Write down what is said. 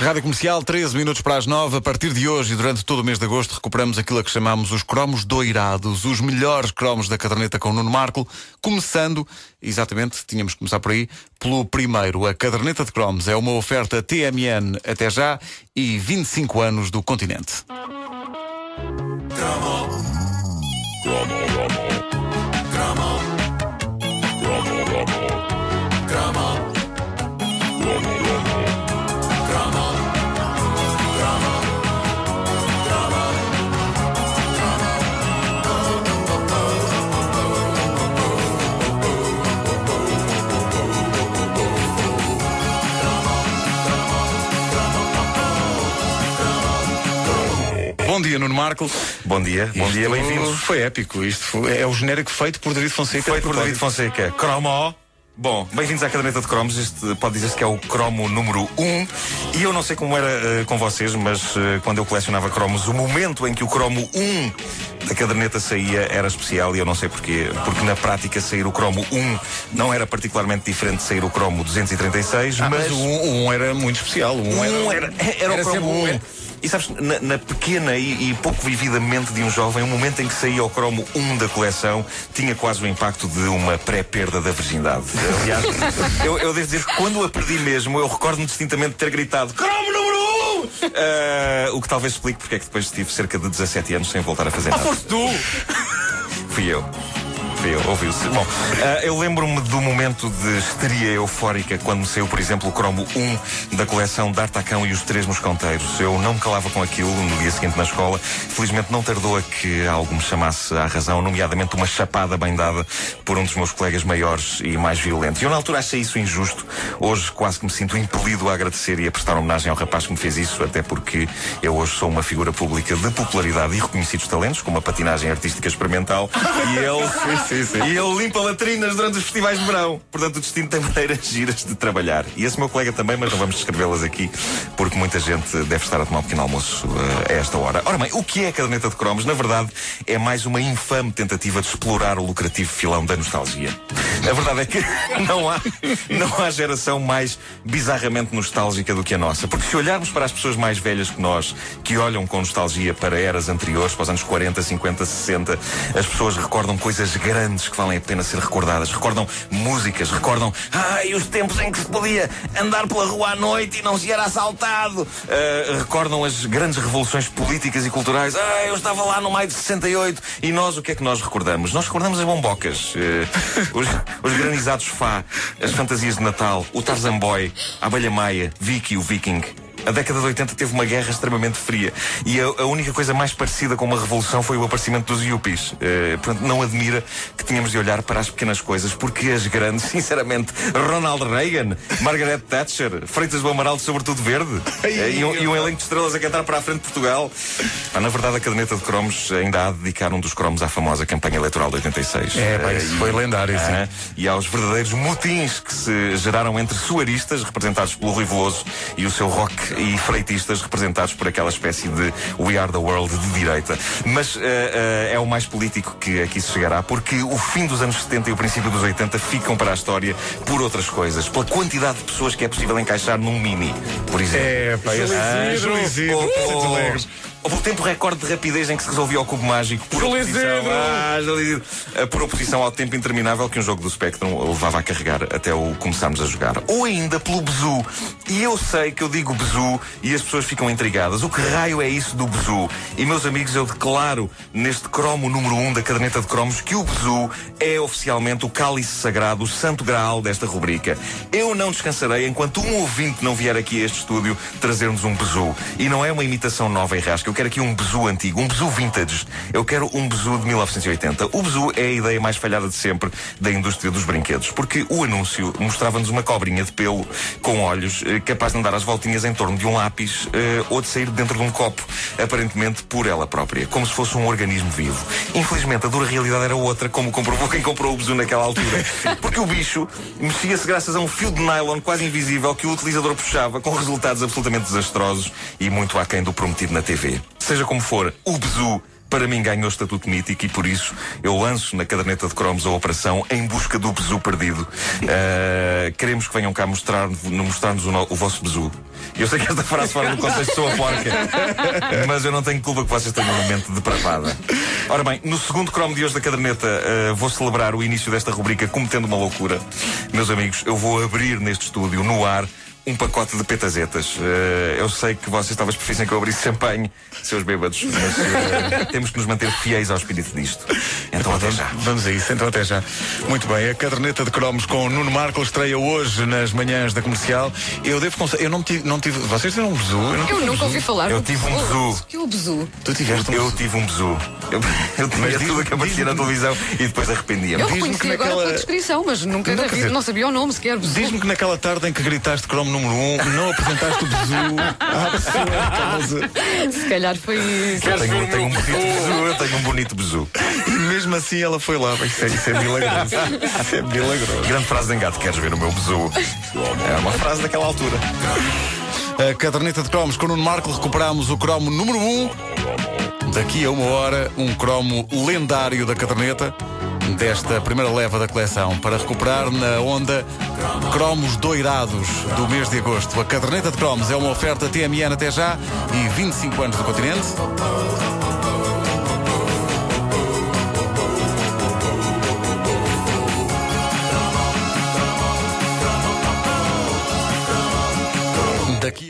Rádio Comercial, 13 minutos para as 9. A partir de hoje e durante todo o mês de agosto recuperamos aquilo a que chamamos os cromos doirados, os melhores cromos da caderneta com Nuno Marco, começando, exatamente, tínhamos que começar por aí, pelo primeiro. A caderneta de cromos é uma oferta TMN até já e 25 anos do continente. Nuno Marco. Bom dia, bom dia, bem-vindos. Foi épico. Isto foi- é o genérico feito por David Fonseca. Feito por David. Fonseca. Cromo. Bom, bem-vindos à caderneta de cromos. Este pode dizer-se que é o cromo número 1. E eu não sei como era eh, com vocês, mas eh, quando eu colecionava cromos, o momento em que o cromo 1 da caderneta saía era especial e eu não sei porquê. Porque na prática sair o cromo 1 não era particularmente diferente de sair o cromo 236, Ah, mas. mas o 1 um, era muito especial. O um Um era, era, era o cromo sempre um. 1. E sabes, na, na pequena e, e pouco vividamente mente de um jovem, o momento em que saía o cromo 1 da coleção tinha quase o impacto de uma pré-perda da virgindade. Aliás, eu, eu devo dizer que quando a perdi mesmo, eu recordo-me distintamente de ter gritado cromo número 1! Ah, o que talvez explique porque é que depois tive cerca de 17 anos sem voltar a fazer nada. Foste tu! Fui eu. Ouviu-se. Bom, ah, eu lembro-me do momento de histeria eufórica quando me saiu, por exemplo, o cromo 1 da coleção D'Artacão e os Três Mosconteiros. Eu não me calava com aquilo no dia seguinte na escola. Felizmente não tardou a que algo me chamasse à razão, nomeadamente uma chapada bem dada por um dos meus colegas maiores e mais violentos. Eu na altura achei isso injusto. Hoje quase que me sinto impelido a agradecer e a prestar homenagem ao rapaz que me fez isso, até porque eu hoje sou uma figura pública de popularidade e reconhecidos talentos, com uma patinagem artística experimental. e ele e ele limpa latrinas durante os festivais de verão. Portanto, o destino tem maneiras giras de trabalhar. E esse meu colega também, mas não vamos descrevê-las aqui, porque muita gente deve estar a tomar um pequeno almoço eh, a esta hora. Ora bem, o que é a caderneta de cromos? Na verdade, é mais uma infame tentativa de explorar o lucrativo filão da nostalgia. A verdade é que não há, não há geração mais bizarramente nostálgica do que a nossa. Porque se olharmos para as pessoas mais velhas que nós, que olham com nostalgia para eras anteriores, para os anos 40, 50, 60, as pessoas recordam coisas grandes que valem a pena ser recordadas. Recordam músicas, recordam ai, os tempos em que se podia andar pela rua à noite e não se era assaltado. Ah, recordam as grandes revoluções políticas e culturais. Ah, eu estava lá no maio de 68. E nós, o que é que nós recordamos? Nós recordamos as bombocas, eh, os, os granizados Fá, as fantasias de Natal, o Tarzan Boy, a Abelha Maia, Vicky, o Viking. A década de 80 teve uma guerra extremamente fria e a, a única coisa mais parecida com uma revolução foi o aparecimento dos yuppies. Eh, portanto, não admira que tenhamos de olhar para as pequenas coisas, porque as grandes, sinceramente, Ronald Reagan, Margaret Thatcher, Freitas do Amaral de Sobretudo Verde eh, e, um, e um elenco de estrelas a cantar para a frente de Portugal. Ah, na verdade, a caderneta de cromos ainda há de dedicar um dos cromos à famosa campanha eleitoral de 86. É, pá, isso e- foi lendário, sim. Ah, e aos verdadeiros motins que se geraram entre suaristas, representados pelo Rui Veloso, e o seu rock e freitistas, representados por aquela espécie de We Are the World de direita. Mas eh, eh, é o mais político que aqui se chegará, porque o fim dos anos 70 e o princípio dos 80 ficam para a história por outras coisas, pela quantidade de pessoas que é possível encaixar num mini, por exemplo. É, pá, esse- Ah, Júlio Isidro, Houve um tempo recorde de rapidez em que se resolvia o cubo mágico por oposição. Ah. Ah, por oposição ao tempo interminável que um jogo do Spectrum levava a carregar até o começarmos a jogar. Ou ainda pelo Bezu. E eu sei que eu digo Bezu e as pessoas ficam intrigadas. O que raio é isso do Bezu? E meus amigos, eu declaro neste cromo número 1 um da caderneta de cromos que o Bezu é oficialmente o cálice sagrado, o santo graal desta rubrica. Eu não descansarei enquanto um ouvinte não vier aqui a este estúdio trazer-nos um Bezu. E não é uma imitação nova e rasca. Eu quero aqui um Bezu antigo, um Bezu vintage. Eu quero um Bezu de 1980. O Bezu é a ideia mais falhada de sempre da indústria dos brinquedos, porque o anúncio mostrava-nos uma cobrinha de pelo com olhos, eh, capaz de andar às voltinhas em torno de um lápis eh, ou de sair dentro de um copo, aparentemente por ela própria, como se fosse um organismo vivo. Infelizmente, a dura realidade era outra, como comprovou quem comprou o Bezu naquela altura. Porque o bicho mexia-se graças a um fio de nylon quase invisível que o utilizador puxava, com resultados absolutamente desastrosos e muito aquém do prometido na TV. Seja como for, o Bezu para mim ganhou estatuto mítico e por isso eu lanço na caderneta de cromos a operação em busca do bezu perdido. Uh, queremos que venham cá mostrar-nos mostrar o, o vosso bezu. Eu sei que esta frase fora do contexto sou a porca, mas eu não tenho culpa que vocês tenham uma mente depravada. Ora bem, no segundo cromo de hoje da caderneta uh, vou celebrar o início desta rubrica cometendo uma loucura. Meus amigos, eu vou abrir neste estúdio, no ar, um pacote de petazetas. Uh, eu sei que vocês talvez preferissem que eu abrisse champanhe, seus bêbados, mas uh, temos que nos manter fiéis ao espírito disto. Então, até já. Vamos a isso, então até já. Muito bem, a caderneta de cromos com Nuno Marco estreia hoje nas manhãs da comercial. Eu devo eu não tive, não tive. Vocês tiveram um bezu? Eu, eu nunca ouvi falar. Eu tive um bezu. Que o bezu? Tu tiveste um Eu tive um bezu. Eu, eu tinha tudo que aparecia na televisão e depois arrependia-me. Eu reconheci naquela... agora pela descrição, mas nunca não, dizer, não sabia o nome sequer. Diz-me que naquela tarde em que gritaste cromo número 1, um, não apresentaste o bezu à pessoa Se calhar foi isso. Eu tenho, tenho um bonito bezu, eu tenho um bonito bezu. E mesmo assim ela foi lá. Isso é, isso é milagroso. Isso é milagroso. Grande frase de engate, queres ver o meu bezu? É uma frase daquela altura. A caderneta de cromos com o Nuno Marco recuperamos o cromo número 1. Um. Daqui a uma hora, um cromo lendário da caderneta desta primeira leva da coleção para recuperar na onda cromos doirados do mês de agosto. A caderneta de cromos é uma oferta TMN até já e 25 anos do continente. Daqui